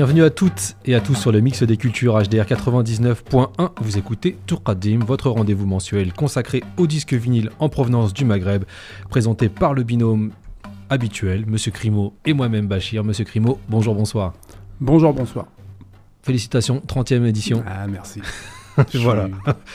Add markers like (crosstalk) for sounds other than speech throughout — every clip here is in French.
Bienvenue à toutes et à tous sur le mix des cultures HDR 99.1. Vous écoutez Tourkadim, votre rendez-vous mensuel consacré au disque vinyle en provenance du Maghreb, présenté par le binôme habituel, Monsieur Crimo et moi-même Bachir. Monsieur Crimo, bonjour, bonsoir. Bonjour, bonsoir. Félicitations, 30e édition. Ah, merci. (laughs) voilà.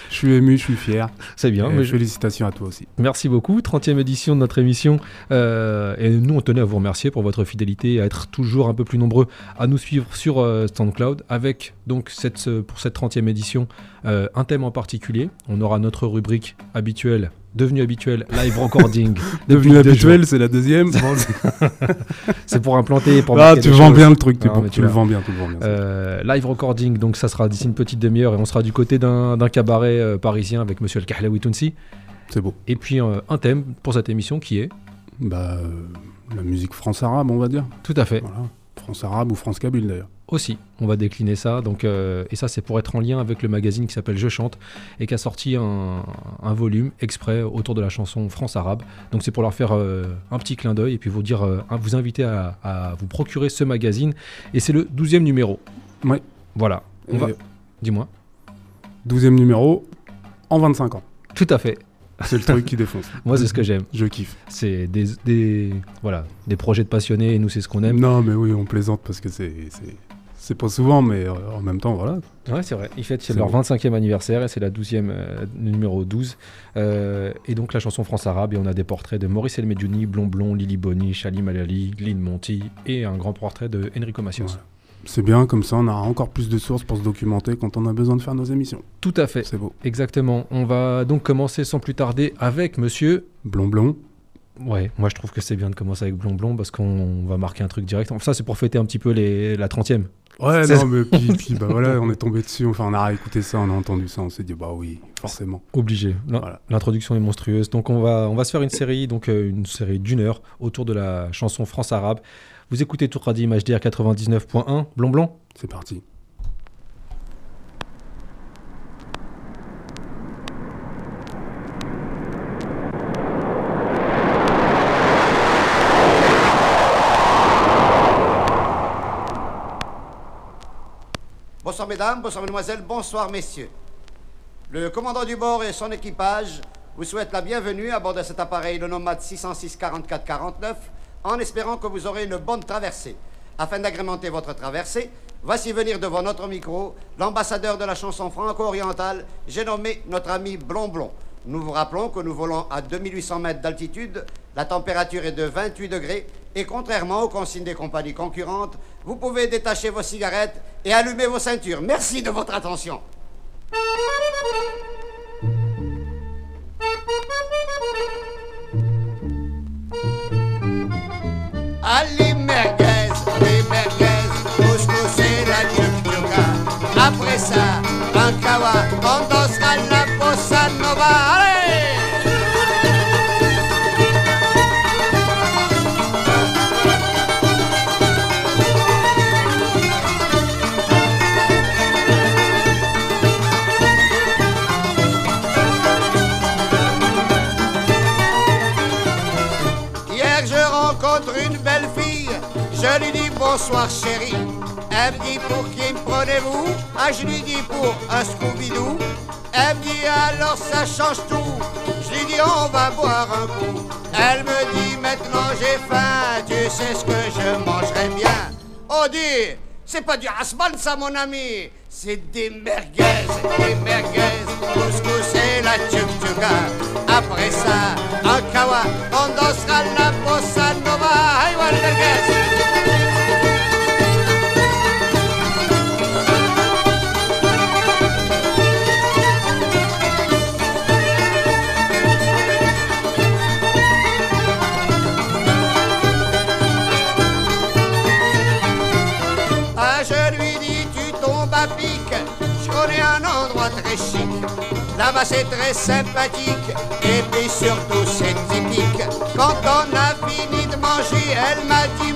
Je suis ému, je suis fier. C'est bien. Mais félicitations à toi aussi. Merci beaucoup. 30e édition de notre émission. Euh, et nous, on tenait à vous remercier pour votre fidélité et à être toujours un peu plus nombreux à nous suivre sur euh, SoundCloud avec donc cette, pour cette 30e édition euh, un thème en particulier. On aura notre rubrique habituelle devenu habituel, live recording. (laughs) devenu habituel, c'est la deuxième. c'est pour (laughs) implanter. Pour ah, tu vends bien le truc, tu, tu le vends bien, tu le vends bien. Euh, live recording, donc ça sera d'ici une petite demi-heure et on sera du côté d'un cabaret euh, parisien avec monsieur El Kahlaoui Tounsi. C'est beau. Et puis euh, un thème pour cette émission qui est bah, La musique France-arabe, on va dire. Tout à fait. France-arabe ou France-kabyle d'ailleurs aussi. On va décliner ça. Donc, euh, et ça, c'est pour être en lien avec le magazine qui s'appelle Je chante et qui a sorti un, volume exprès autour de la chanson France arabe. Donc, c'est pour leur faire euh, un petit clin d'œil et puis vous dire, euh, vous inviter à, vous procurer ce magazine. Et c'est le 12e numéro. Oui. Voilà. On va... Dis-moi. 12e numéro en 25 ans. Tout à fait. C'est le truc qui défonce. (laughs) Moi, c'est ce que j'aime. Je kiffe. C'est des, des, voilà, des projets de passionnés et nous, c'est ce qu'on aime. Non, mais oui, on plaisante parce que c'est c'est pas souvent, mais euh, en même temps, voilà. Ouais, c'est vrai. Ils fêtent leur 25e anniversaire et c'est la 12e euh, numéro 12. Euh, et donc la chanson France Arabe. Et on a des portraits de Maurice El Medjouni, Blond Blond, Lili Boni, Chali Malali, Lynn Monty et un grand portrait de Enrico Macios. C'est bien, comme ça on aura encore plus de sources pour se documenter quand on a besoin de faire nos émissions. Tout à fait. C'est beau. Exactement. On va donc commencer sans plus tarder avec monsieur. Blond Blond. Ouais, moi je trouve que c'est bien de commencer avec Blond Blond parce qu'on va marquer un truc direct. Enfin, ça c'est pour fêter un petit peu les, la 30e. Ouais, non, mais (laughs) puis, bah voilà, on est tombé dessus, enfin on a écouté ça, on a entendu ça, on s'est dit bah oui, forcément. Obligé. L'introduction est monstrueuse. Donc on va, on va se faire une série, donc euh, une série d'une heure autour de la chanson France arabe. Vous écoutez Touradim HDR 99.1, Blond Blond C'est parti. Bonsoir mesdames, bonsoir mesdemoiselles, bonsoir messieurs. Le commandant du bord et son équipage vous souhaitent la bienvenue à bord de cet appareil, le nomade 606 44 49, en espérant que vous aurez une bonne traversée. Afin d'agrémenter votre traversée, voici venir devant notre micro l'ambassadeur de la chanson franco-orientale, j'ai nommé notre ami Blond Blond. Nous vous rappelons que nous volons à 2800 mètres d'altitude, la température est de 28 degrés, et contrairement aux consignes des compagnies concurrentes, vous pouvez détacher vos cigarettes et allumer vos ceintures. Merci de votre attention. Ali merguez, les merguez, la Après ça, un kawa. Bonsoir chérie. Elle me dit pour qui me prenez-vous? Ah je lui dis pour un Scooby-Doo. Elle me dit alors ça change tout. Je lui dis on va boire un coup. Elle me dit maintenant j'ai faim, tu sais ce que je mangerai bien. Oh dis, c'est pas du hasbal ça mon ami, c'est des merguez, des merguez, couscous et la tuk Après ça, un kawa, on dansera la bossa nova. Hey, merguez. Là-bas c'est très sympathique et puis surtout c'est typique. Quand on a fini de manger, elle m'a dit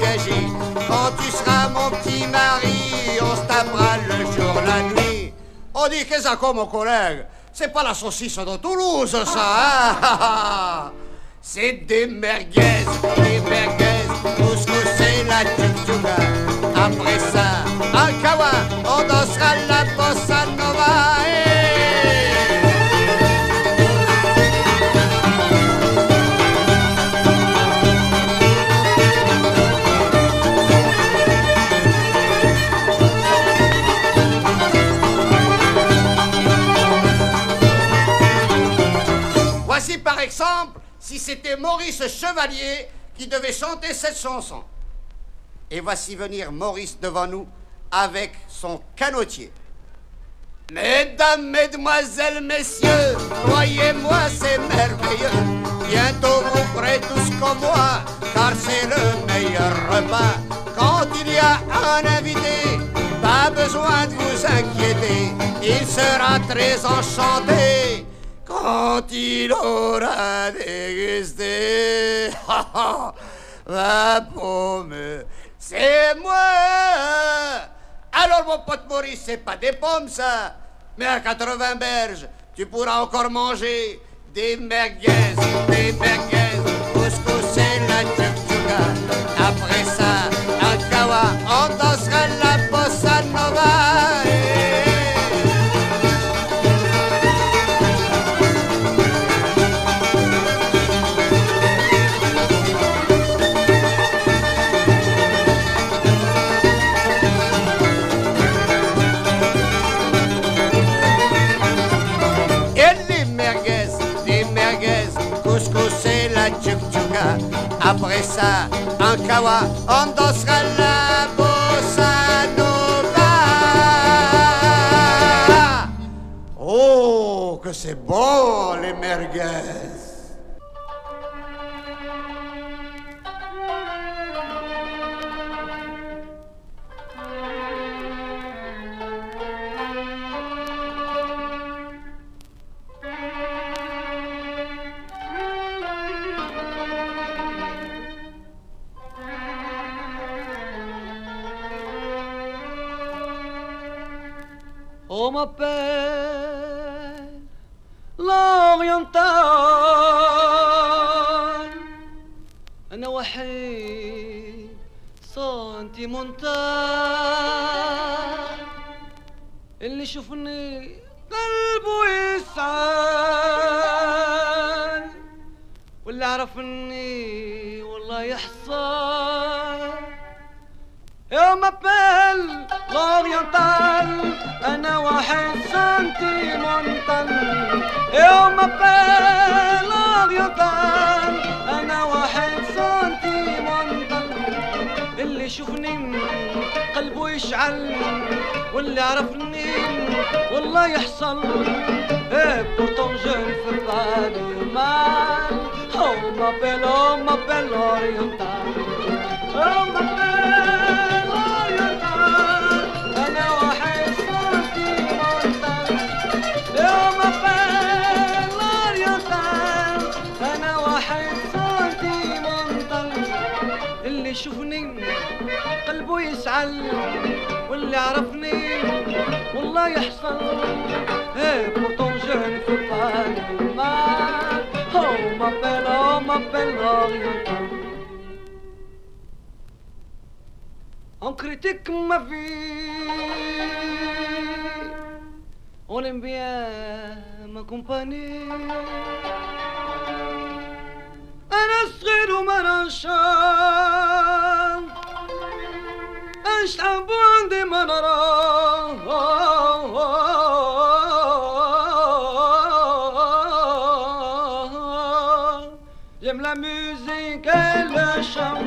gaji. Quand tu seras mon petit mari, on se tapera le jour, la nuit. On dit que ça comme mon collègue, c'est pas la saucisse de Toulouse ça, hein? (laughs) C'est des merguez, des merguez, couscous c'est la tutuga. Après ça, c'était Maurice Chevalier qui devait chanter cette chanson. Et voici venir Maurice devant nous avec son canotier. Mesdames, mesdemoiselles, messieurs, croyez-moi, c'est merveilleux. Bientôt vous ferez tous comme moi, car c'est le meilleur repas. Quand il y a un invité, pas besoin de vous inquiéter, il sera très enchanté quand il aura dégusté. (laughs) La pomme, c'est moi. Alors mon pote Maurice, c'est pas des pommes ça, mais à 80 berges, tu pourras encore manger des merguez, des merguez, Après ça, un kawa, on dansera la bossa nova. Oh, que c'est bon, les merguez. يشعل واللي عرفني والله يحصل. إيه بورتونجين في بالي مان أو ما بيل أو ما بيل اورينتال أو ما بيل اورينتال أنا واحد أو ما بيل اورينتال أنا واحد اللي يشوفني قلبه يسعل. واللي عرفني والله يحصل Et pourtant je ne fais pas de mal On m'appelle, on m'appelle oriental On critique ma vie On aime bien ma compagnie أنا صغير وما نشان أشعب عندي ما نراه J'aime la musique et le chant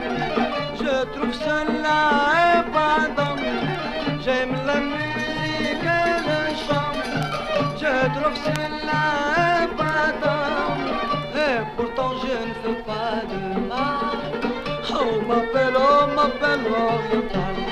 Je trouve cela épatant J'aime la musique et le chant Je trouve cela épatant Et pourtant je ne fais pas de mal On m'appelle, on m'appelle oriental On m'appelle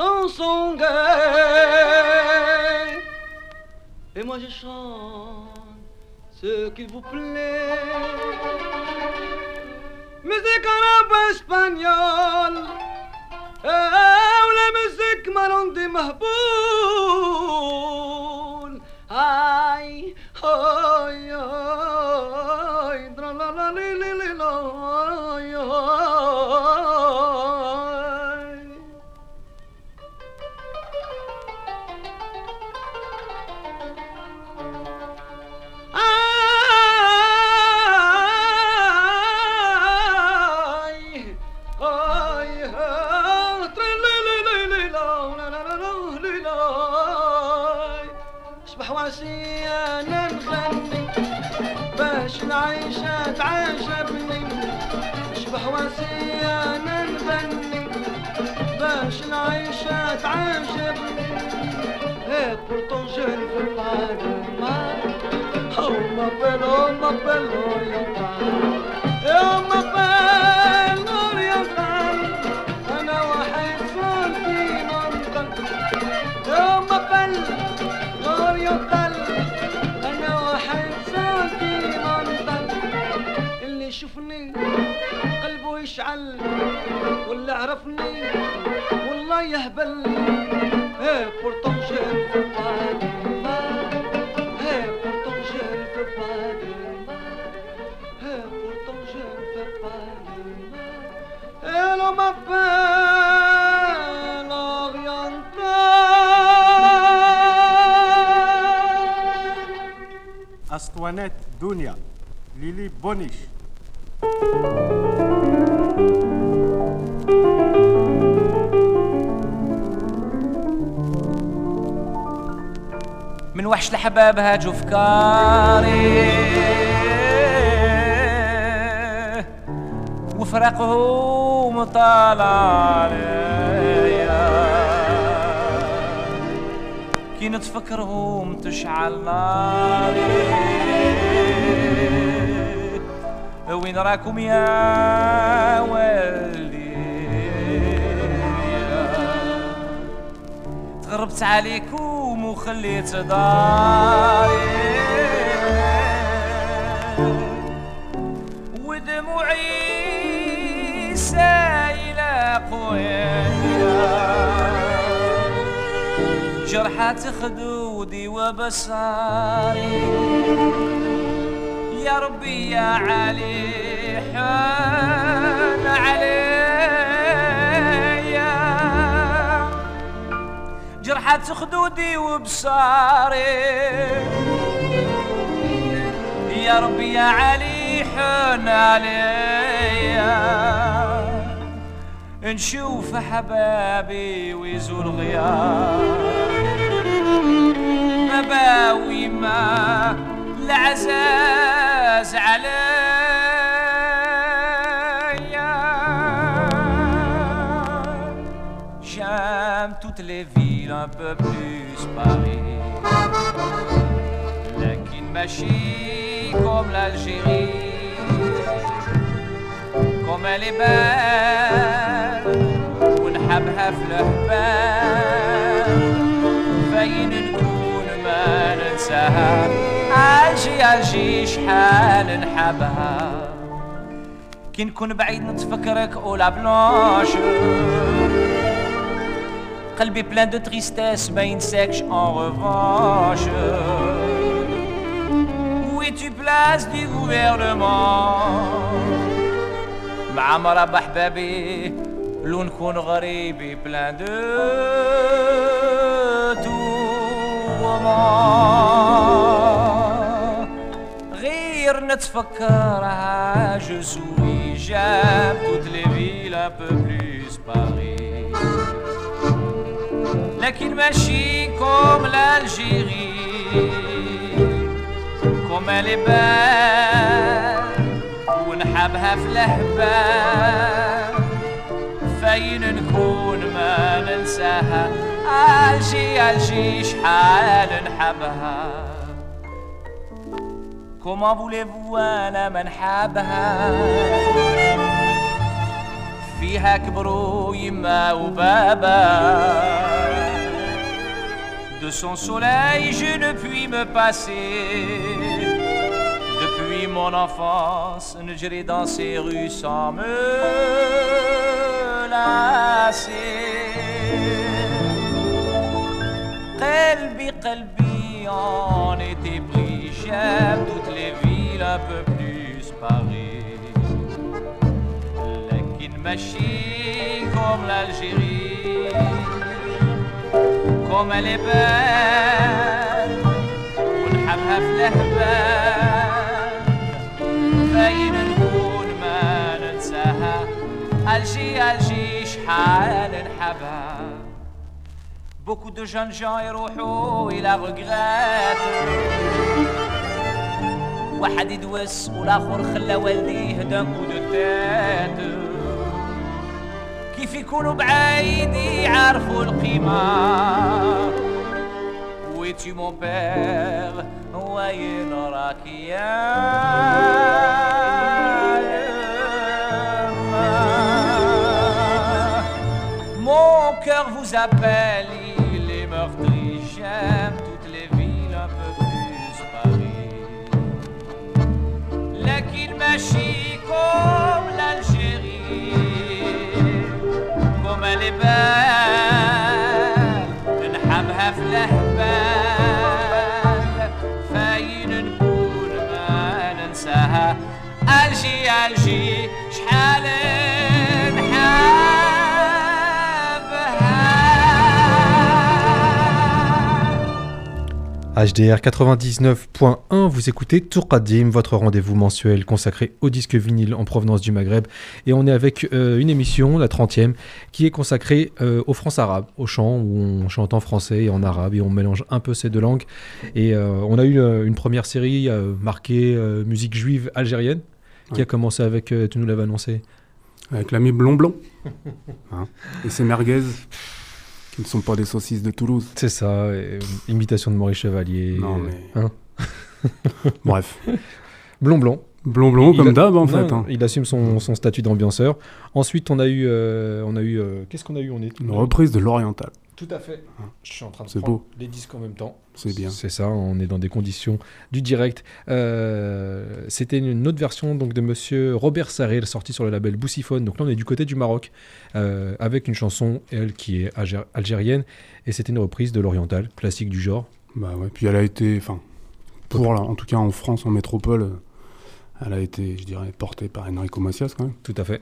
chansons gaies. Et moi je chante ce qu'il vous plaît. Musique arabe espagnole, euh, ou la musique marron des mahbous. عاشق pourtant je ne veux pas de mal. Oh ma belle, oh ma belle, oh y'a pas. Oh, مشعل ولا عرفني والله يهبل. إيه قرطنجه في بعد الماء إيه في في أسطوانات دنيا ليلي بونيش. وحش الحباب هاجوا فكاري وفراقهم طالع عليا. كي نتفكرهم تشعل ناري. وين راكم يا ولدي تغربت عليكم. وخليت داري ودموعي سايلة قوية. جرحات خدودي وبصاري يا ربي يا علي حن عليا جرحات خدودي وبصاري. يا ربي يا علي حن عليا. نشوف حبابي ويزول غياب مباوي ما العزاز عليا. J'aime toutes les villes un peu plus Paris. لكن ماشي comme l'Algérie. Comme elle est belle ونحبها في الحبال فين نكون ما ننساها عاجي عاجي شحال نحبها كي نكون بعيد نتفكرك اولا بلانش قلبي بلان دو تريستيس ما ينساكش en revanche Où es-tu place du gouvernement مع مرحبا حبابي لو نكون غريبي بلان دو tourments غير نتفكرها je souris j'aime toutes les villes un peu plus Paris لكن ماشي كوم l'Algérie كوم belle ونحبها في الهبال فين نكون ما ننساها؟ ألجي ألجي شحال نحبها. كوما فوليفو أنا ما نحبها. فيها كبروا يما وبابا. de son soleil je ne puis me passer. Depuis mon enfance, j'ai dans ces rues sans me lasser. Calbi, Calbi en est pris. j'aime toutes les villes un peu plus Paris. Lakin machine comme l'Algérie. كوم لبال ونحبها في الهبال وباين نكون ما ننساها ألجي ألجي شحال نحبها. بوكو دو جون جون يروحوا إلى regrettent واحد يدوس والآخر خلى والديه دم ودو de كيف يكونوا بعيد يعرفوا القيمة ويتي مون بير وين راك يا يما Mon cœur vous appelle, HDR 99.1, vous écoutez Tourqadim, votre rendez-vous mensuel consacré au disque vinyle en provenance du Maghreb. Et on est avec euh, une émission, la 30e, qui est consacrée euh, aux France arabes, au chant, où on chante en français et en arabe, et on mélange un peu ces deux langues. Et euh, on a eu euh, une première série marquée musique juive algérienne, qui Ouais. a commencé avec, tu nous l'avais annoncé, Avec l'ami Blond Blond. (laughs) Hein. Et ses merguez, qui ne sont pas des saucisses de Toulouse. c'est ça, et, euh, imitation de Maurice Chevalier. Non, mais- hein. (laughs) Bref. (laughs) Blond Blond. Blond Blond, comme d'hab, en non, fait. hein. Il assume son, son statut d'ambianceur. Ensuite, on a eu, euh, on a eu, euh, qu'est-ce qu'on a eu? On est Une reprise de l'Oriental. Tout à fait. Je suis en train de prendre beau. les disques en même temps. C'est bien. C'est ça. On est dans des conditions du direct. Euh, C'était une autre version donc de Monsieur Robert Sarrel sortie sur le label Boussiphone. Donc là, on est du côté du Maroc euh, avec une chanson elle qui est algé- algérienne et c'était une reprise de l'oriental classique du genre. Bah ouais. Puis elle a été, enfin, pour là, en tout cas en France, en métropole, elle a été, je dirais, portée par Enrico Macias quand même. Tout à fait.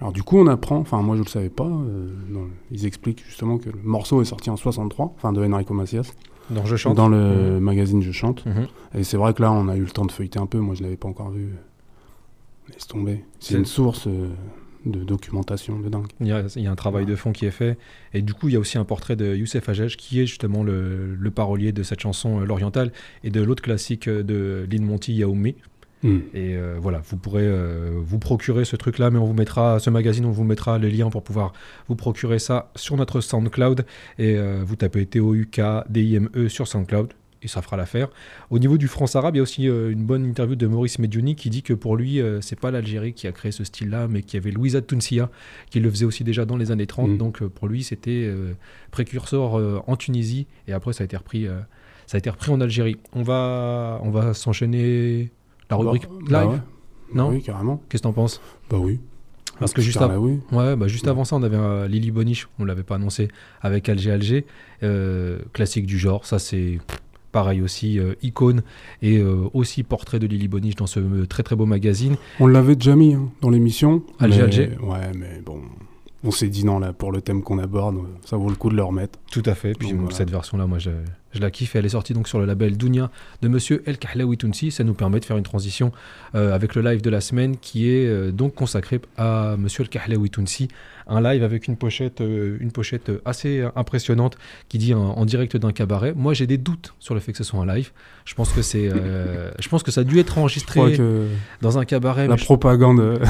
Alors du coup, on apprend, enfin moi je le savais pas, euh, dans- ils expliquent justement que le morceau est sorti en 63, enfin de Enrico Macias, Donc je chante. dans le magazine Je chante. Mhm. Et c'est vrai que là, on a eu le temps de feuilleter un peu, moi je l'avais pas encore vu. Laisse tomber. C'est une source euh, de documentation de dingue. Il y, a, il y a un travail de fond qui est fait. Et du coup, il y a aussi un portrait de Youssef Hajj, qui est justement le, le parolier de cette chanson, euh, L'Oriental, et de l'autre classique de Lynn Monty, Yaoumi. Hmm. Et euh, voilà, vous pourrez euh, vous procurer ce truc-là, mais on vous mettra, ce magazine, on vous mettra les liens pour pouvoir vous procurer ça sur notre SoundCloud. Et euh, vous tapez T-O-U-K-D-I-M-E sur SoundCloud. Et ça fera l'affaire. Au niveau du France arabe, il y a aussi une bonne interview de Maurice Medjouni qui dit que pour lui, c'est pas l'Algérie qui a créé ce style-là, mais qu'il y avait Louisa Tounsia qui le faisait aussi déjà dans les années 30. Mm. Donc pour lui, c'était précurseur en Tunisie. Et après, ça a été repris, ça a été repris en Algérie. On va, on va s'enchaîner la rubrique Bah, live. bah ouais. Non Oui, carrément. Qu'est-ce que t'en penses? Bah oui. Parce que juste là, oui. Ouais, bah juste Ouais. avant ça, on avait euh, Lily Boniche, on l'avait pas annoncé, avec Alger Alger, euh, classique du genre. Ça, c'est pareil aussi, euh, icône et euh, aussi portrait de Lily Boniche dans ce très très beau magazine. On l'avait déjà mis hein, dans l'émission. Alger, mais- Alger. Ouais, mais bon. On s'est dit non, là, pour le thème qu'on aborde, ça vaut le coup de le remettre. Tout à fait. Puis Donc, bon, voilà. cette version-là, moi, je, je la kiffe. Et elle est sortie donc sur le label Dunia de Monsieur El Kahlaoui Tounsi. Ça nous permet de faire une transition euh, avec le live de la semaine qui est euh, donc consacré à Monsieur El Kahlaoui Tounsi. Un live avec une pochette, euh, une pochette assez impressionnante qui dit en, en direct d'un cabaret. Moi, j'ai des doutes sur le fait que ce soit un live. Je pense que c'est, (laughs) je pense que ça a dû être enregistré dans un cabaret. la je- propagande.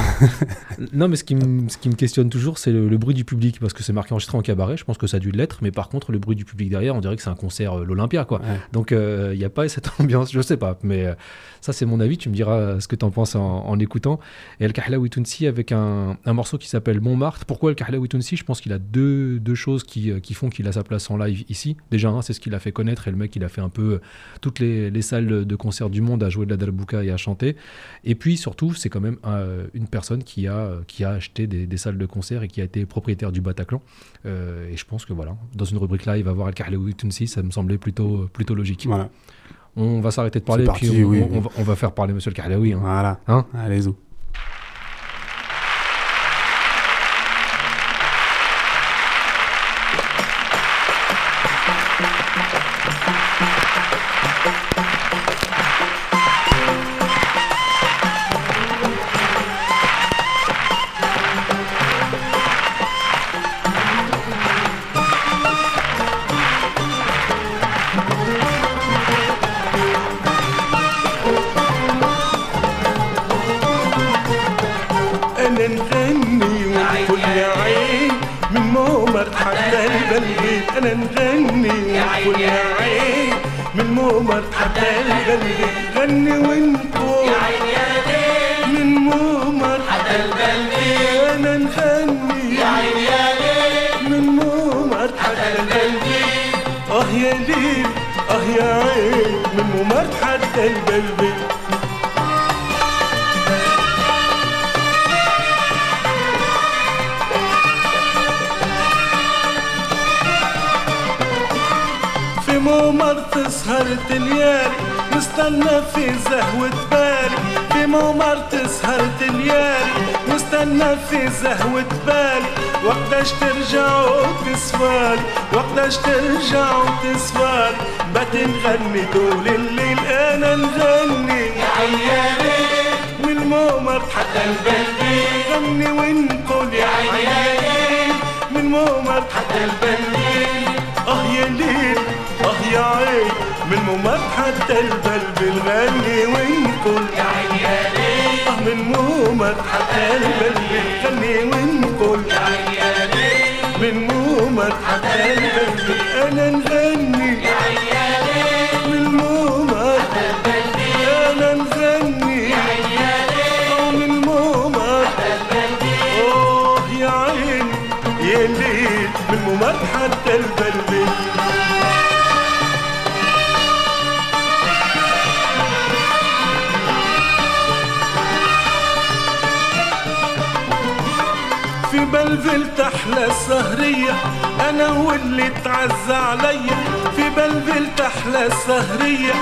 (laughs) non, mais ce qui, me- ce qui me questionne toujours, c'est le, le bruit du public, parce que c'est marqué enregistré en cabaret. Je pense que ça a dû l'être, mais par contre, le bruit du public derrière, on dirait que c'est un concert l'Olympia, quoi. Ouais. Donc il n'y a pas cette (laughs) ambiance, je sais pas, mais euh, ça c'est mon avis, tu me diras ce que tu en penses en, en écoutant. Et El Kahlaoui Tounsi avec un, un morceau qui s'appelle Montmartre. Pourquoi El Kahlaoui Tounsi Je pense qu'il a deux, deux choses qui, euh, qui font qu'il a sa place en live ici. Déjà, un, c'est ce qu'il a fait connaître et le mec il a fait un peu euh, toutes les, les salles de concert du monde à jouer de la dalbouka et à chanter. Et puis surtout, c'est quand même euh, une personne qui a, euh, qui a acheté des, des salles de concert et qui a été propriétaire du Bataclan. Euh, et je pense que voilà, dans une rubrique live, avoir El Kahlaoui Tounsi, ça me semblait plutôt, plutôt logique. Voilà. On va s'arrêter de parler et puis parti, on, oui. on- on va, on va faire parler Monsieur le Kahlaoui. hein. Voilà. Hein Allez-y. آه يا ليل آه يا عين من مومر حتى البلد في مومر تسهر تليالي نستنى في زهوة بالي. في مومر تسهر تليالي نستنى في زهوة بالي. وقتاش ترجعوا تسوالي وقتاش ترجعوا تسوالي بات نغني طول الليل أنا نغني. يا عيالي. من مومر حتى البلدي. غني ونقول يا عيالي. من مومر حتى البلدي. أه يا يا عين من ممر حتى البلبل غني ونقول يا عين يا ليل آه من ممر حتى البلبل غني ونقول يا عين يا ليل من ممر حتى البلبل أنا نغني عملت أحلى سهرية. أنا واللي تعز عليا. في بلبلت أحلى سهرية.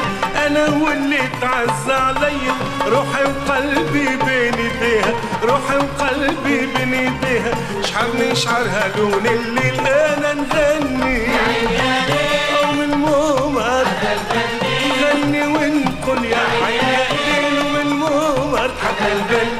أنا واللي تعز عليا. روحي وقلبي بين إيديها. روحي وقلبي بين إيديها. شعرني شعرها لون الليل. أنا نغني. أو من المؤمر غني ونقول يا عيني من المؤمر حتى البلد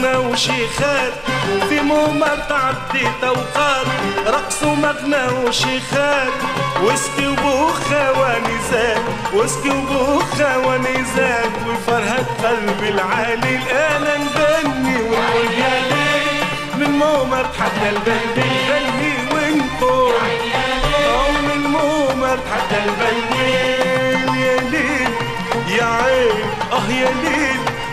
مغنى وشيخات في مؤمر تعدي توقات رقصوا مغنى وشيخات وسكي وبوخة ونزال. وسكي وبوخة ونزال. وفرهد قلبي العالي الآن نغني ونغني من مؤمر حتى البلدي نغني ونقول. من مؤمر حتى البلدي يا ليل. يا عين أه يا ليل.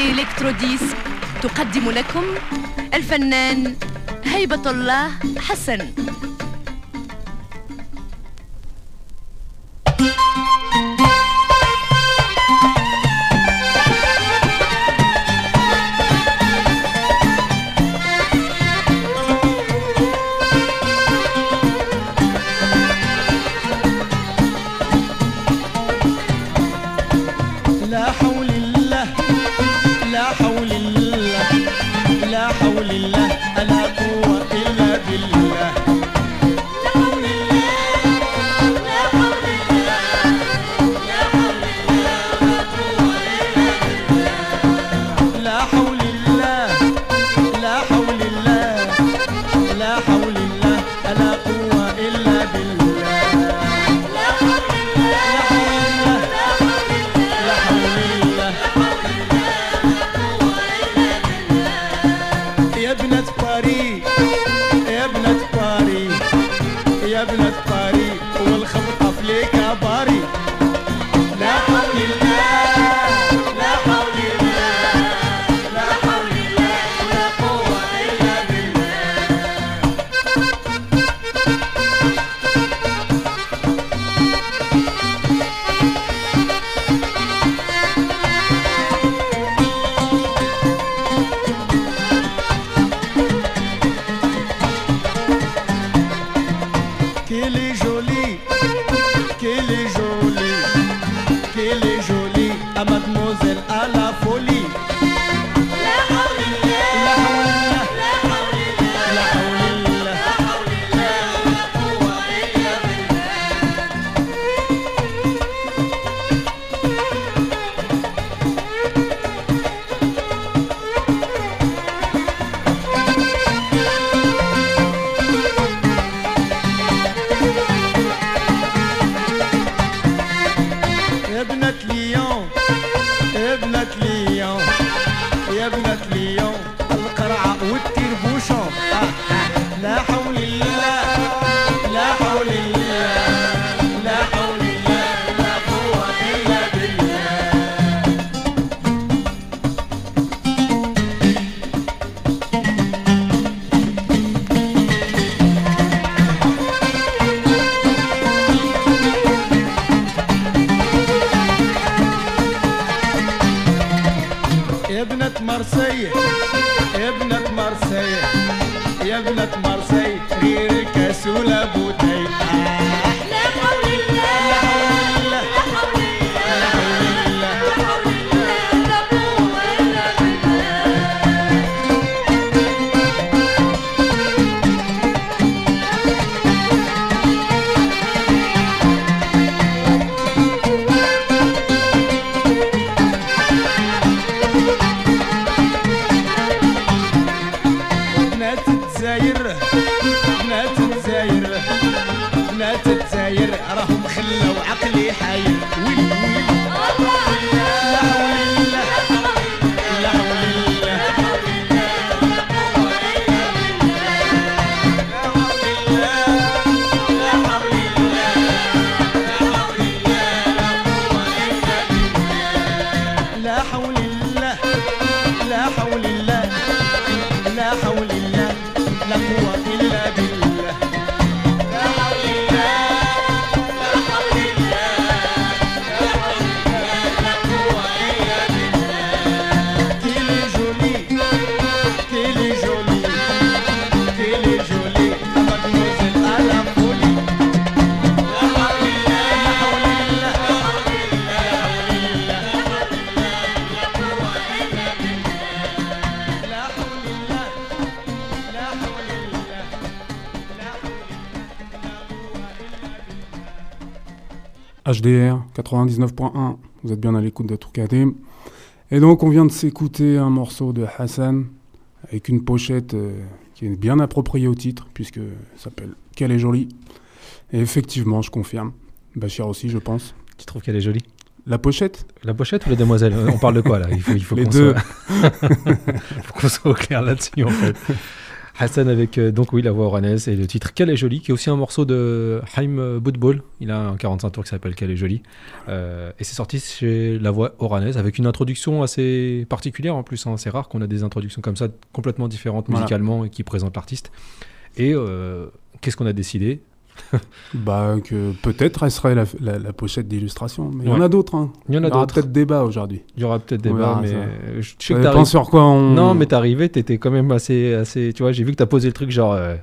إلكتروديسك تقدم لكم الفنان هيبة الله حسن. qu'elle est jolie, qu'elle est jolie, qu'elle est jolie à mademoiselle Alain. HDR 99.1, vous êtes bien à l'écoute de Toukadim. Et donc on vient de s'écouter un morceau de Hassan avec une pochette euh, qui est bien appropriée au titre puisque s'appelle Qu'elle est jolie. Et effectivement, je confirme. Bachir aussi, je pense. Tu trouves qu'elle est jolie? La pochette? La pochette ou la demoiselle? Euh, on parle de quoi là? Il faut, Les deux. Soit... (laughs) faut qu'on soit au clair là-dessus en fait. (laughs) Hassan avec euh, donc oui la voix oranaise et le titre Quelle est jolie qui est aussi un morceau de Haim Bootball. Il a un 45 tours qui s'appelle Quelle est jolie Euh, et c'est sorti chez la voix oranaise avec une introduction assez particulière en plus. hein. C'est rare qu'on a des introductions comme ça complètement différentes Voilà. musicalement et qui présentent l'artiste. Et euh, qu'est-ce qu'on a décidé? (laughs) Bah, que peut-être elle serait la, la- la pochette d'illustration. Mais il y en Ouais. a d'autres. Hein. Il y en a aura d'autres. peut-être débat aujourd'hui. Il y aura peut-être débat, mais ça. euh, je sais Ça que dépend t'arrives- sur quoi on. Non, mais t'es arrivé, t'étais quand même assez, assez. Tu vois, j'ai vu que t'as posé le truc genre. euh,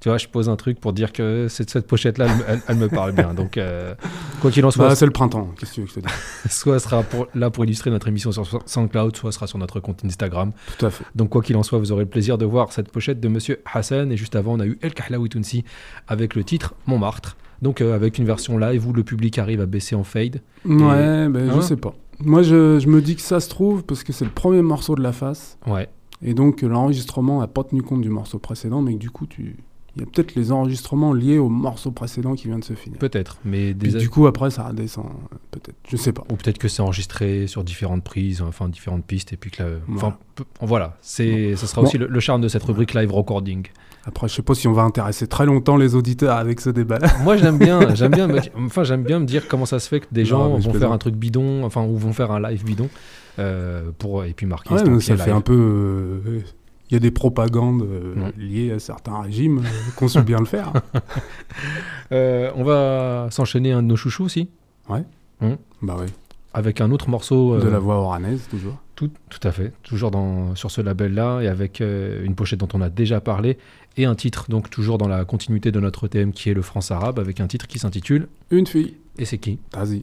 tu vois, je pose un truc pour dire que cette, cette pochette-là, elle, me- elle- elle me parle bien. Donc, euh, quoi qu'il en soit, Bah, c'est le printemps. Qu'est-ce que tu veux que je te dise? (laughs) soit elle sera pour, là pour illustrer notre émission sur SoundCloud, soit elle sera sur notre compte Instagram. Tout à fait. Donc, quoi qu'il en soit, vous aurez le plaisir de voir cette pochette de Monsieur Hassan. Et juste avant, on a eu El Kahlaoui Tounsi avec le titre Montmartre. Donc, euh, avec une version live où le public arrive à baisser en fade. Ouais, ben, Hein je sais pas. Moi, je, je me dis que ça se trouve parce que c'est le premier morceau de la face. Ouais. Et donc, l'enregistrement n'a pas tenu compte du morceau précédent, mais que du coup, tu... il y a peut-être les enregistrements liés au morceau précédent qui vient de se finir. Peut-être. Mais Puis des... du coup, après, ça redescend. Peut-être. Je sais pas. Ou peut-être que c'est enregistré sur différentes prises, enfin différentes pistes, et puis que là, enfin, Voilà. c'est, ce sera Bon. aussi le, le charme de cette rubrique live recording. Après, je sais pas si on va intéresser très longtemps les auditeurs avec ce débat-là. (laughs) Moi, j'aime bien, (laughs) j'aime bien, me- enfin, j'aime bien me dire comment ça se fait que des gens vont faire un truc bidon, enfin, ou vont faire un live bidon, euh, pour et puis marquer. Ouais, ça fait live. un peu. euh, Il y a des propagandes euh, Ouais. liées à certains régimes euh, qu'on sait bien le faire. (laughs) Euh, on va s'enchaîner un de nos chouchous aussi, Bah oui. avec un autre morceau. De la voix oranaise, toujours. Tout, tout à fait, toujours dans, sur ce label-là, et avec une pochette dont on a déjà parlé, et un titre, donc toujours dans la continuité de notre thème qui est le France-arabe, avec un titre qui s'intitule Une fille. Et c'est qui? Vas-y.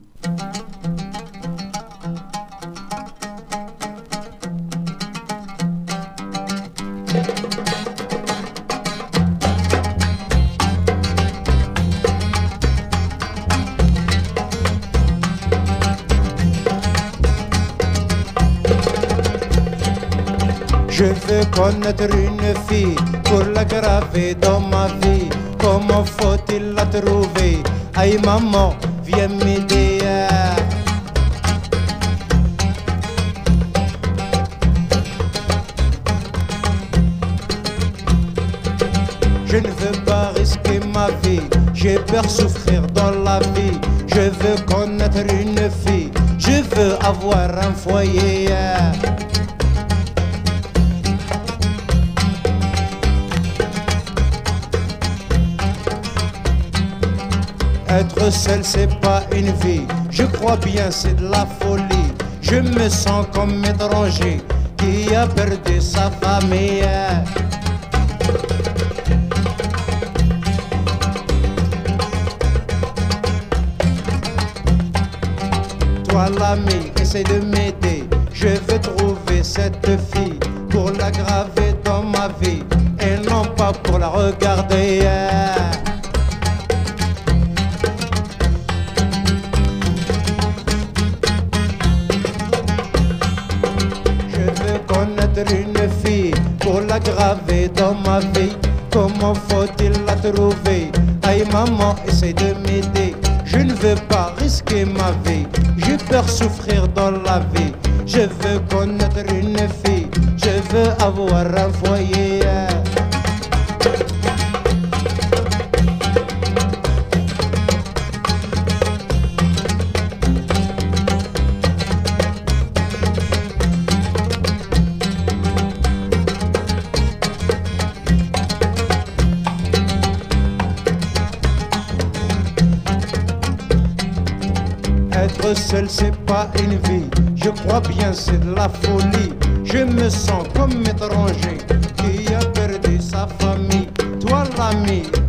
Je veux connaître une fille pour la graver dans ma vie. Comment faut-il la trouver? Aïe maman, viens m'aider. Je ne veux pas risquer ma vie, j'ai peur souffrir dans la vie. Je veux connaître une fille, je veux avoir un foyer. Être seul c'est pas une vie, je crois bien c'est de la folie. Je me sens comme étranger qui a perdu sa famille. Toi l'ami, essaye de m'aider. Je veux trouver cette fille pour la graver dans ma vie et non pas pour la regarder. Toi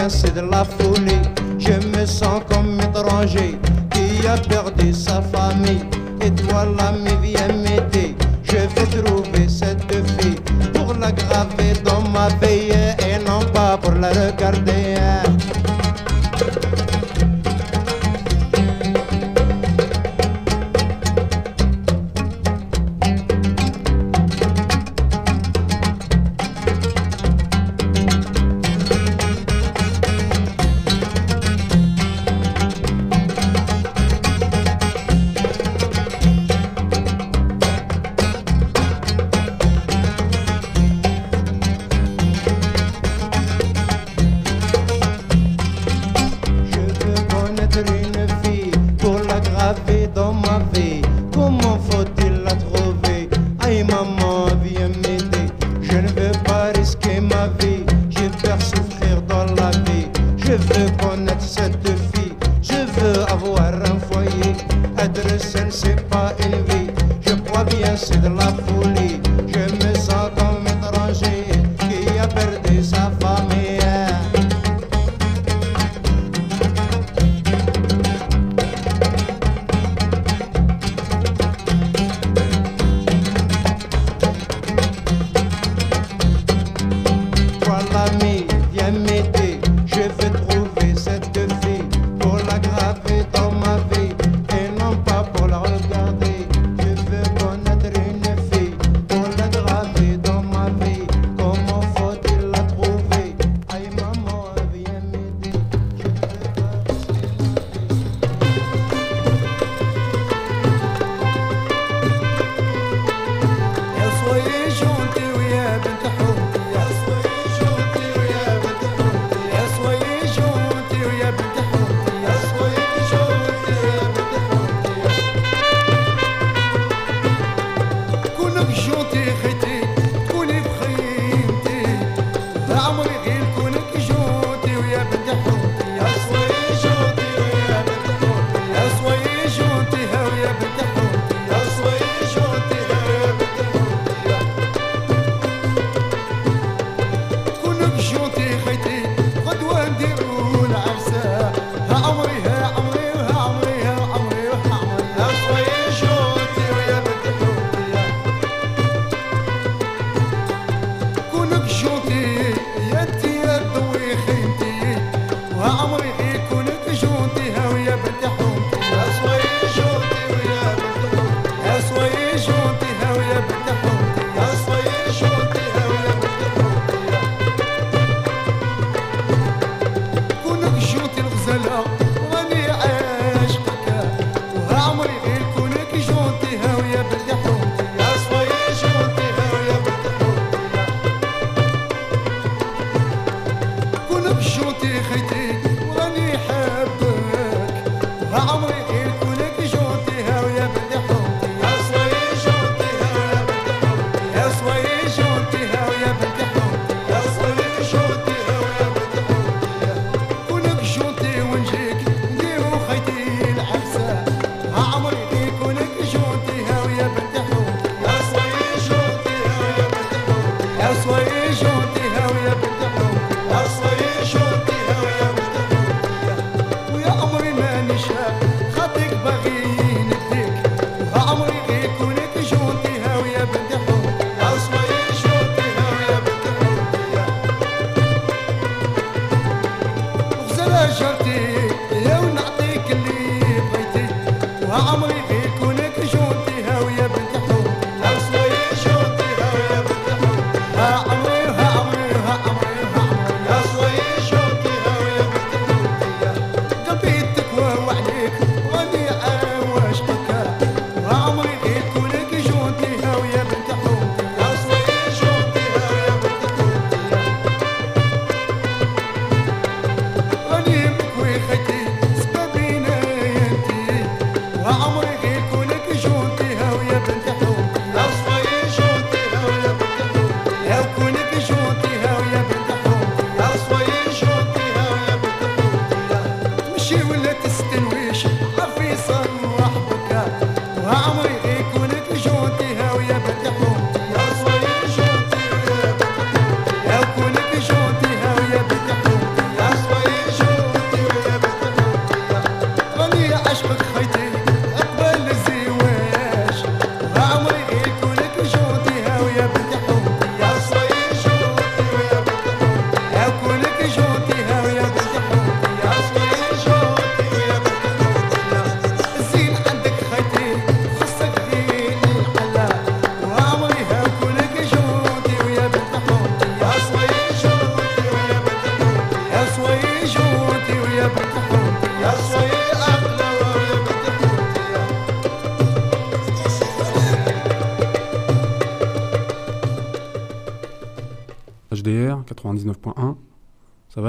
Je crois bien, c'est qui a Vamos Oliveira. Calcule.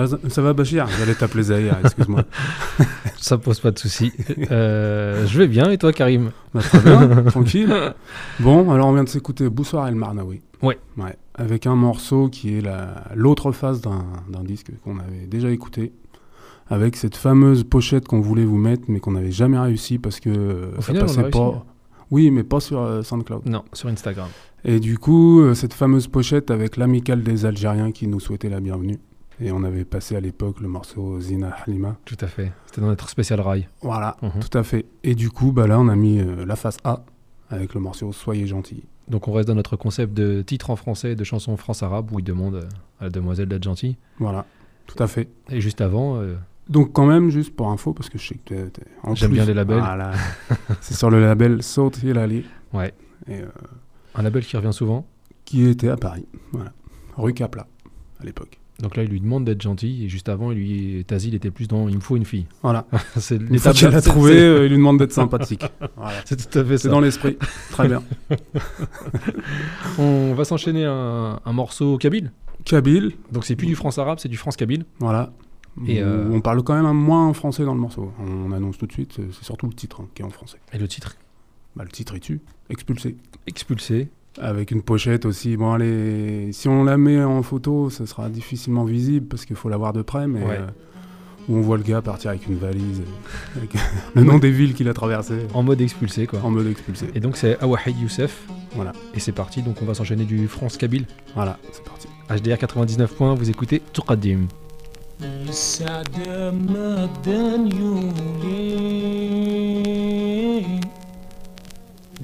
Va, ça va Bachir? J'allais t'appeler Zahir, excuse-moi. (laughs) Ça pose pas de soucis. Euh, je vais bien et toi, Karim? Bah, très bien, tranquille. Bon, alors on vient de s'écouter Boussoir El Marnaoui. Ouais. Ouais. Avec un morceau qui est la- l'autre face d'un disque qu'on avait déjà écouté. Avec cette fameuse pochette qu'on voulait vous mettre, mais qu'on n'avait jamais réussi parce que Au ça final, passait pas. Oui, mais pas sur euh, SoundCloud. Non, sur Instagram. Et du coup, euh, cette fameuse pochette avec l'amicale des Algériens qui nous souhaitait la bienvenue. Et on avait passé à l'époque le morceau Zina Halima. Tout à fait. C'était dans notre spécial rail. Voilà, Mhm. tout à fait. Et du coup, bah là, on a mis euh, la face A avec le morceau Soyez gentil. Donc on reste dans notre concept de titre en français et de chanson France-arabe où il demande euh, à la demoiselle d'être gentille. Voilà, tout à fait. Et juste avant, euh, Donc quand même, juste pour info, parce que je sais que t'es- t'es- en J'aime bien les labels. Voilà. (laughs) c'est sur le label Saut Hilali. Ouais. Et, euh, un label qui revient souvent. qui était à Paris. Voilà. Rue Capla, à l'époque. Donc là, il lui demande d'être gentil et juste avant, il lui, Tazi, il était plus dans il me faut une fille. Voilà. (laughs) c'est fois qu'il l'a c'est- trouvé, euh, il lui demande d'être (laughs) sympathique. Voilà. C'est tout à fait ça. C'est dans l'esprit. Très bien. (laughs) On va s'enchaîner un, un morceau kabyle. Kabyle. Donc c'est plus du France-arabe, c'est du France-kabyle. Voilà. Et, euh, On parle quand même un moins en français dans le morceau. On annonce tout de suite, c'est c'est surtout le titre hein, qui est en français. Et le titre? Bah, Le titre est tu Expulsé? Expulsé. Avec une pochette aussi. Bon, allez, si on la met en photo, ça sera difficilement visible parce qu'il faut la voir de près, mais Ouais. euh, où on voit le gars partir avec une valise, avec (laughs) le nom des villes qu'il a traversées. En mode expulsé, quoi. En mode expulsé. Et donc c'est Awahid Youssef. Voilà. Et c'est parti, donc on va s'enchaîner du France-kabyle. Voilà, c'est parti. HDR 99 points, vous écoutez Tuqaddim.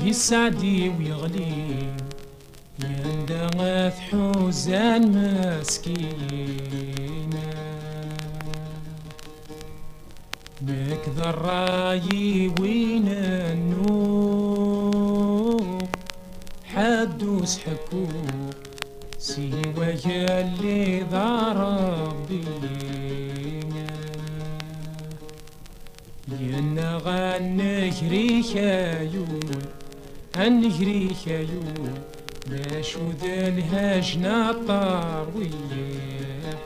يسعدي ويغلي يندغث حزان مسكينة نكذر رايي وين النوم حدو حكو سوى يلي ضرب بينا ينا غنك ريحة هنجري خيوم باش وذالها جنا طار وياح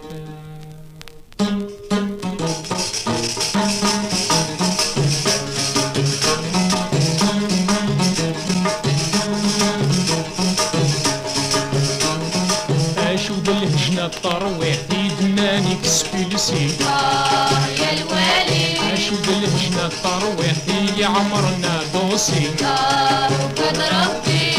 الهجنة الطرويح في دمانك سبيلسي آه يا الوالي. اشو بالهجنة الطرويح هي عمرنا دوسي ربي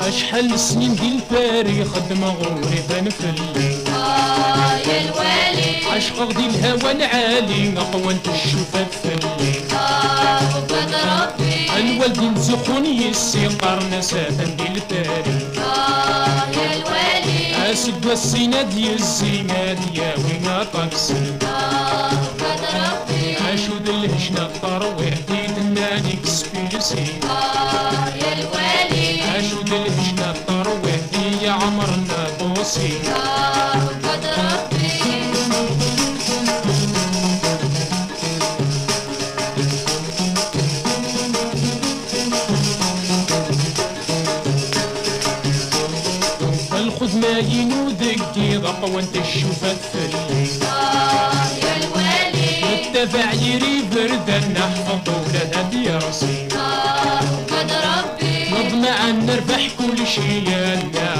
أشحال سنين دي الفاري خدم غوري بنفلي آه يا الوالي. عشق غدي الهوى العالي اقوى انت الشوفة فلي آه ربي الوالدي نزقوني يسي قرن سافن دي الفاري آه يا الوالي. أسد والسينا دي الزينة ديا وين طاكسي آه وقد ربي. اشود الهجنة الطرويح دي دناني الحيطة وانت تشوفها تفلي آه يا الوالي. والدفع يري بردة نحفة طولها يا رصيد آه قد ربي. نطمع نربح كل شي يا الله.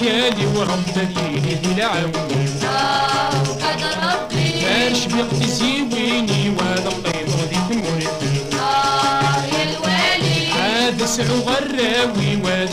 شادي وعمدة ليلي إلى عوني وقد آه، ربي. وأنا مطيب وذيك مريدي يا الوالي. عاد سعو غراوي واد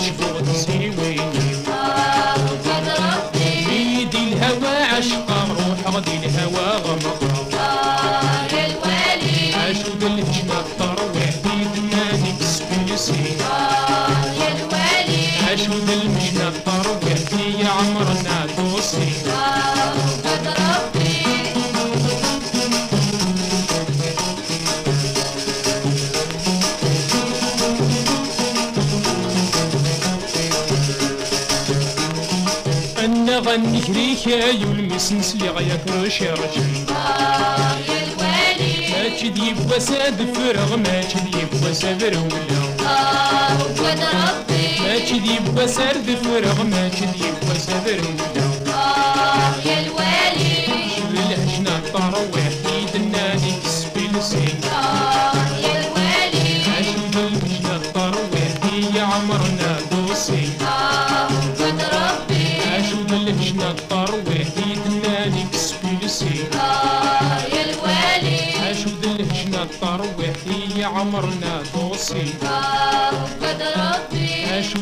كايو المسنس لي غياكروش يرجل يا الوالي ماشي ديب وساد فرغ ماشي ديب وساد رولا آه واد ربي ماشي ديب وساد فرغ ماشي ديب بوسافر رولا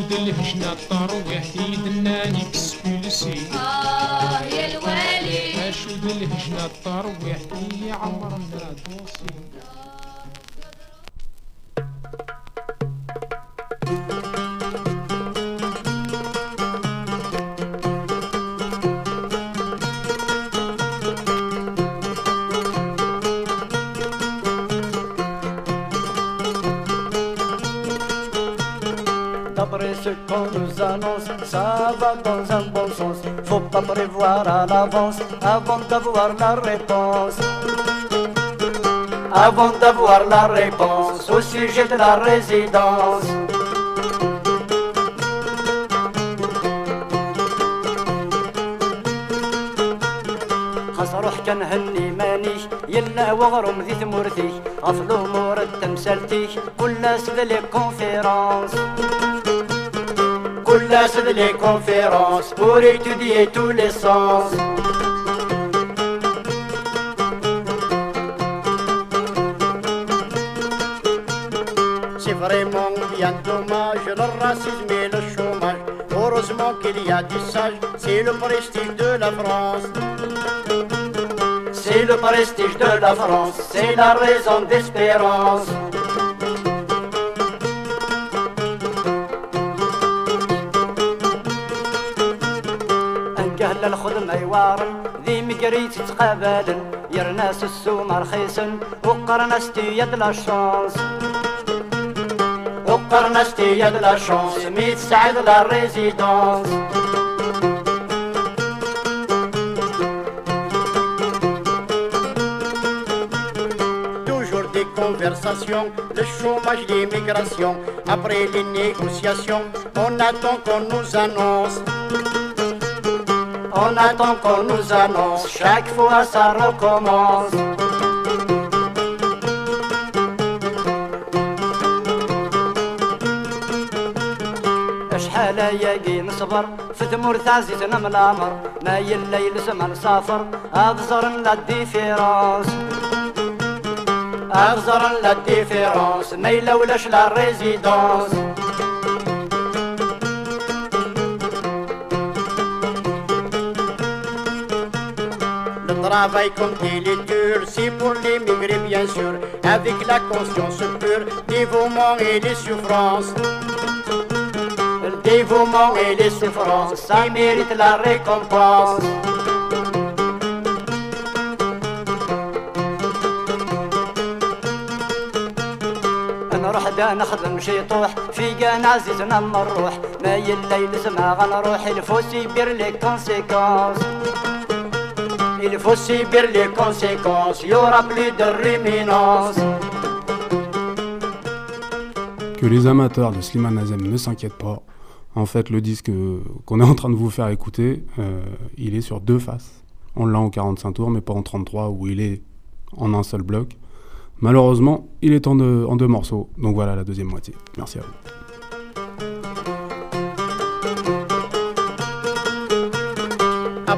ولد الهجنة طارو وحيد ناني بسكولسي. آه يا الوالي. اشود الهجنة طارو وحيد عمرنا دوسي D'après ce qu'on nous annonce, ça va dans un bon sens. Faut pas prévoir à l'avance avant d'avoir la réponse. Avant d'avoir la réponse au sujet de la résidence. خاص روح كنهني مانيش يلا وغرم ذي ثمورتي غفلو مور تمثالتي كل سد لي soulage les conférences pour étudier tous les sens. C'est vraiment bien dommage, le racisme et le chômage. Heureusement qu'il y a du sage, c'est le prestige de la France. C'est le prestige de la France, c'est la raison d'espérance. الخدمة يوارن ذي مقريت تقابلن يرناس السومة رخيصن وقرناس يد لا شانس وقرناس يد لا شانس ميت سعد لا ريزيدونس Toujours des conversations, le chômage, l'immigration. Après les négociations, on attend qu'on nous annonce. On attend qu'on nous annonce, chaque fois ça recommence. شحال ياقي نصبر في ثمور من الامر ما يلا يلزم نسافر ابزر لا ديفيرونس ابزر لا ديفيرونس ما يلولاش لا ريزيدونس travail comme il est dur, c'est pour l'émigré bien sûr, avec la conscience pure, dévouement et les souffrances. Le dévouement et les souffrances, ça mérite la récompense. نروح دا نخدم شي طوح في كان عزيزنا نروح ما يلا يلزم غنروح الفو سيبير لي كونسيكونس Il faut subir les conséquences, il y aura plus de réminence. Que les amateurs de Slimane Azem ne s'inquiètent pas. En fait, le disque qu'on est en train de vous faire écouter, euh, il est sur deux faces. On l'a en 45 tours, mais pas en 33 où il est en un seul bloc. Malheureusement, il est en deux morceaux. Donc voilà la deuxième moitié. Merci à vous.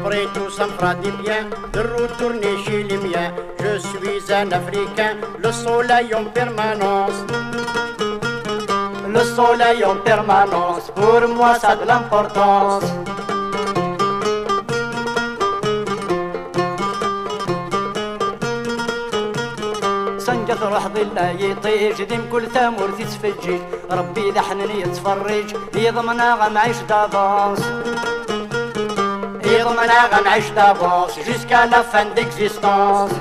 Après tout, ça me fera du bien de retourner chez les miens. Je suis un Africain, le soleil en permanence. Le soleil en permanence, pour moi ça a de l'importance. سنجة تروح ظلها يطيش ديم كل ثامور تتفجج ربي إذا حنني يتفرج يضمنا غنعيش دافونس dire d'avance jusqu'à la fin d'existence.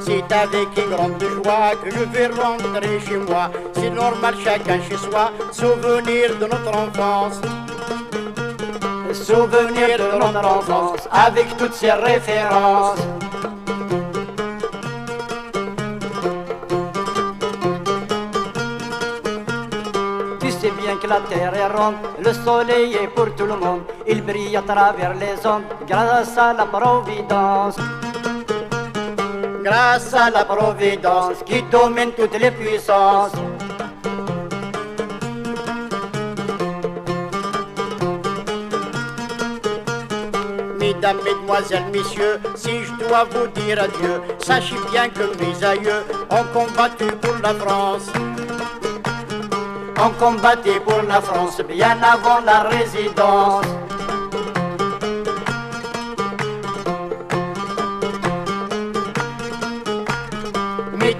C'est avec une grande joie que je vais rentrer chez moi. C'est normal, chacun chez soi, souvenir de notre enfance. Souvenir de notre enfance, avec toutes ses références. La terre est ronde, le soleil est pour tout le monde. Il brille à travers les ondes grâce à la providence. Grâce à la providence qui domine toutes les puissances. Mesdames, Mesdemoiselles, Messieurs, si je dois vous dire adieu, sachez bien que mes aïeux ont combattu pour la France. On combattait pour la France bien avant la résidence.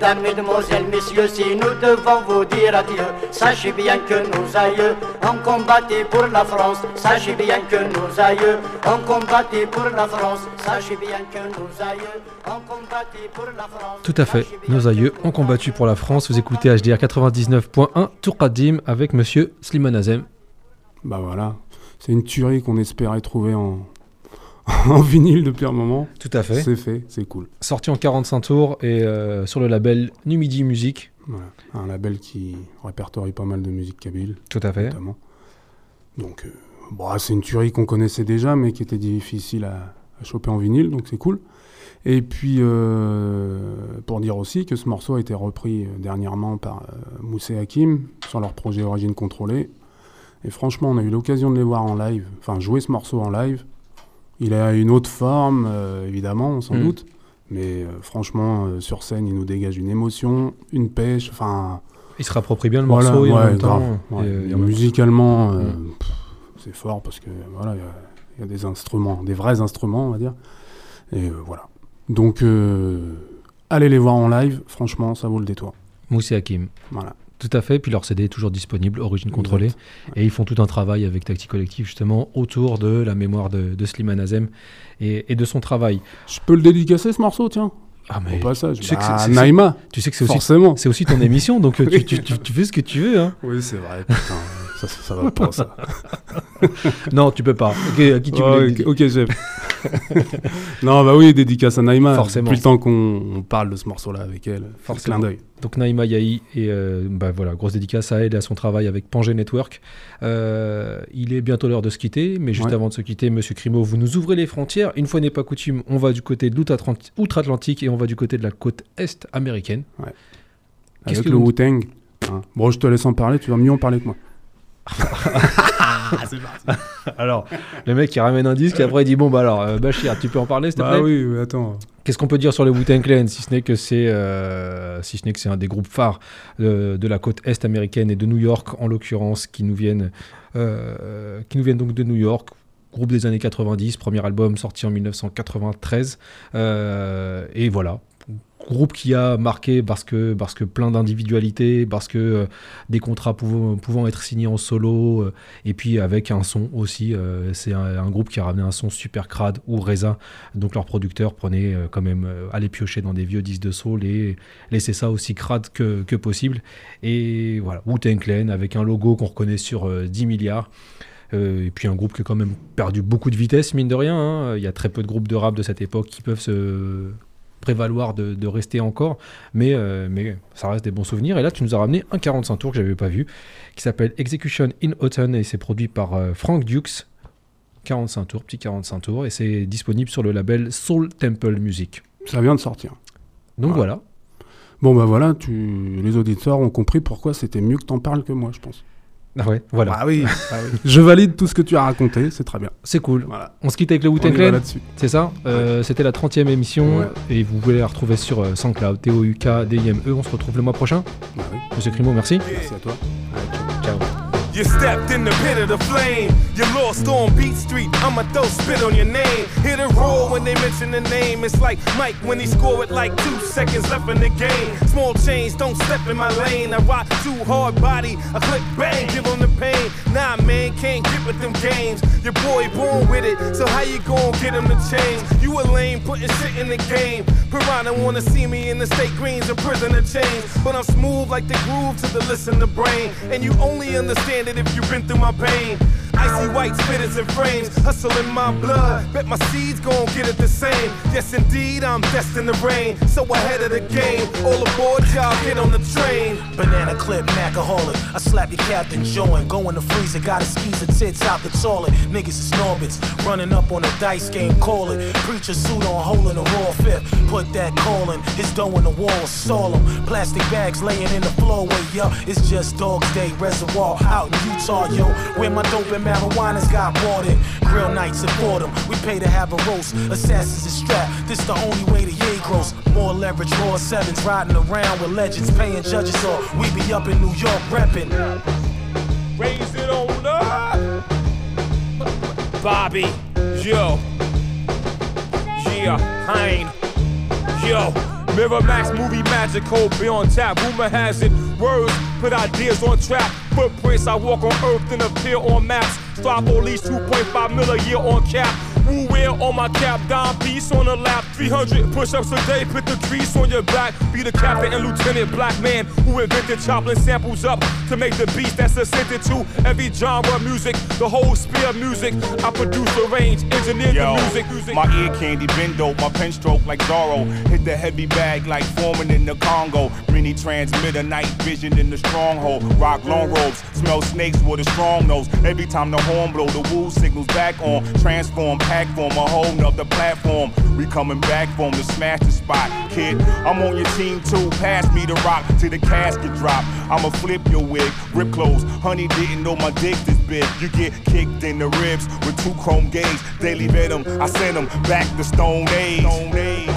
Mesdames, Mesdemoiselles, Messieurs, si nous devons vous dire adieu, sachez bien que nos aïeux ont combattu pour la France. Sachez bien que nos aïeux ont combattu pour la France. Sachez bien que nos aïeux ont combattu pour la France. Tout à fait. Nos aïeux ont combattu pour la France. Vous écoutez HDR 99.1 Tourkadim avec monsieur Slimane Azem. Bah voilà, c'est une tuerie qu'on espérait trouver en, (laughs) en vinyle depuis un moment. Tout à fait. C'est fait, c'est cool. Sorti en 45 tours et euh, sur le label Numidi Music. Voilà. Un label qui répertorie pas mal de musique kabyle. Tout à fait. Notamment. Donc, euh, bon, c'est une tuerie qu'on connaissait déjà, mais qui était difficile à, à choper en vinyle, donc c'est cool. Et puis, euh, pour dire aussi que ce morceau a été repris dernièrement par Moussé Hakim sur leur projet Origine Contrôlée. Et franchement, on a eu l'occasion de les voir en live, enfin jouer ce morceau en live. Il a une autre forme, euh, évidemment, sans Mm. doute. Mais euh, franchement, euh, sur scène, il nous dégage une émotion, une pêche, enfin... Il se rapproprie bien le Voilà, morceau et en ouais, même temps. grave, ouais. et, Et et en même- musicalement, Mm. c'est fort parce que voilà, il y a- il y, a des instruments, des vrais instruments, on va dire. Et voilà. Donc, allez les voir en live, franchement, ça vaut le détour. Moussé Hakim. Voilà. Tout à fait. Puis leur CD est toujours disponible, Origine Contrôlée. Et ils font tout un travail avec Tacti Collectif, justement, autour de la mémoire de, de Slimane Azem et, et de son travail. Je peux le dédicacer ce morceau, tiens Ah, mais Au passage, tu sais bah, c'est- Naïma, Tu sais que c'est aussi, ton émission, donc euh, tu, tu- tu- tu fais ce que tu veux. Hein. Oui, c'est vrai, putain, ça, ça, ça va pas, ça. (laughs) non, tu peux pas. Ok, à qui tu Oh, voulais ok, le ok, chef. (laughs) non, bah oui, dédicace à Naïma. Forcément. Depuis le temps qu'on on parle de ce morceau-là avec elle. Forcément. Clin d'œil. Donc Naïma Yahi, et euh, bah voilà, grosse dédicace à elle et à son travail avec Pangé Network. Euh, il est bientôt l'heure de se quitter, mais juste Ouais. avant de se quitter, Monsieur Crimo, vous nous ouvrez les frontières. Une fois n'est pas coutume, on va du côté de l'outre-Atlanti- outre-Atlantique et on va du côté de la côte est américaine. Ouais. Qu'est-ce Avec que le vous- Wu-Tang. hein. Bon, je te laisse en parler, tu vas mieux en parler que moi. C'est parti. (laughs) alors, le mec qui ramène un disque et après il dit Bon, bah alors, euh, Bachir, tu peux en parler s'il te Bah plaît? oui, mais attends. Qu'est-ce qu'on peut dire sur le Wu-Tang Clan, si ce n'est que c'est euh, si ce n'est que c'est un des groupes phares euh, de la côte est américaine et de New York en l'occurrence, qui nous viennent euh, qui nous viennent donc de New York. Groupe des années 90, premier album sorti en 1993. euh, et voilà, groupe qui a marqué parce que, parce que plein d'individualités, parce que euh, des contrats pouvant, pouvant être signés en solo, euh, et puis avec un son aussi. euh, c'est un, groupe qui a ramené un son super crade ou Reza. Donc leur producteur prenait quand même, allait piocher dans des vieux disques de soul et laisser ça aussi crade que, que possible. Et voilà, Wu-Tang Clan avec un logo qu'on reconnaît sur euh, 10 milliards. Et puis un groupe qui a quand même perdu beaucoup de vitesse, mine de rien. hein. Il y a très peu de groupes de rap de cette époque qui peuvent se prévaloir de, de rester encore, mais, euh, mais ça reste des bons souvenirs. Et là, tu nous as ramené un 45 tours que j'avais pas vu, qui s'appelle Execution in Autumn, et c'est produit par euh, Frank Dukes. 45 tours, petit 45 tours, et c'est disponible sur le label Soul Temple Music. Ça vient de sortir. Donc Voilà. voilà. Bon, bah voilà, tu... les auditeurs ont compris pourquoi c'était mieux que t'en parles que moi, je pense. Ah ouais, voilà. Bah oui, bah oui. (laughs) je valide tout ce que tu as raconté, c'est très bien. C'est cool. Voilà. On se quitte avec le Wu-Tang Clan. là-dessus. C'est ça Euh, C'était la 30e émission Ouais. et vous pouvez la retrouver sur euh, SoundCloud, T-O-U-K, D-I-M-E. On se retrouve le mois prochain. Bah oui. Monsieur Crimo, merci. Merci à toi. Ciao. You stepped in the pit of the flame. You lost on Beat Street. I'ma throw spit on your name. Hit the roll when they mention the name. It's like Mike when he score with like two seconds left in the game. Small change, don't step in my lane. I rock too hard body. I click bang, give them the pain. Nah, man, can't get with them games. Your boy born with it, so how you gon' get him to change? You a lame, putting shit in the game. Piranha wanna see me in the state greens and prison to change. But I'm smooth like the groove to the listen to brain. And you only understand it if you've been through my pain. Icy white spitters and frames, hustle in my blood. Bet my seeds gon' get it the same. Yes, indeed, I'm destined to reign. So ahead of the game, all aboard, y'all get on the train. Banana clip, Macaholic. I slap your captain joint. Go in the freezer, got a skis and tits out the toilet. Niggas is Norbits, running up on a dice game, call it. Preacher suit on, holding a raw fifth. Put that call in, his dough in the wall, him. Plastic bags laying in the flowway, yo. It's just Dog's Day Reservoir out Utah, yo. Where my dope and marijuana's got bought in. Grill nights at Fordham, we pay to have a roast. Assassins is strapped, this the only way to yay gross. More leverage, more sevens, riding around with legends, paying judges off. We be up in New York reppin'. Raise it on up. Bobby, yo. Yeah, Hein. Yo. Miramax movie magical, be on tap. Rumor has it. Words put ideas on trap. Footprints, I walk on earth and appear on maps. Strive for at least 2.5 mil a year on cap. Woo wear on my cap, dime piece on the lap. 300 push ups a day, put the grease on your back. Be the captain and lieutenant, black man who invented chopping samples up to make the beats that's ascended to every genre of music. The whole spear of music. I produce, arrange, engineer Yo, the music. music. my ear candy bendo, my pen stroke like Zorro. Hit the heavy bag like foreman in the Congo. Mini transmitter, night vision in the stronghold. Rock long robes, smell snakes with a strong nose. Every time the horn blow, the woo signals back on. Transform, pack form, a whole nother platform. We coming back from to smash the spot, kid. I'm on your team too. Pass me the rock till the casket drop. I'ma flip your wig, rip clothes. Honey didn't know my dick this big. You get kicked in the ribs with two chrome gauge. Daily rhythm, I send them back to Stone Age. Stone Age.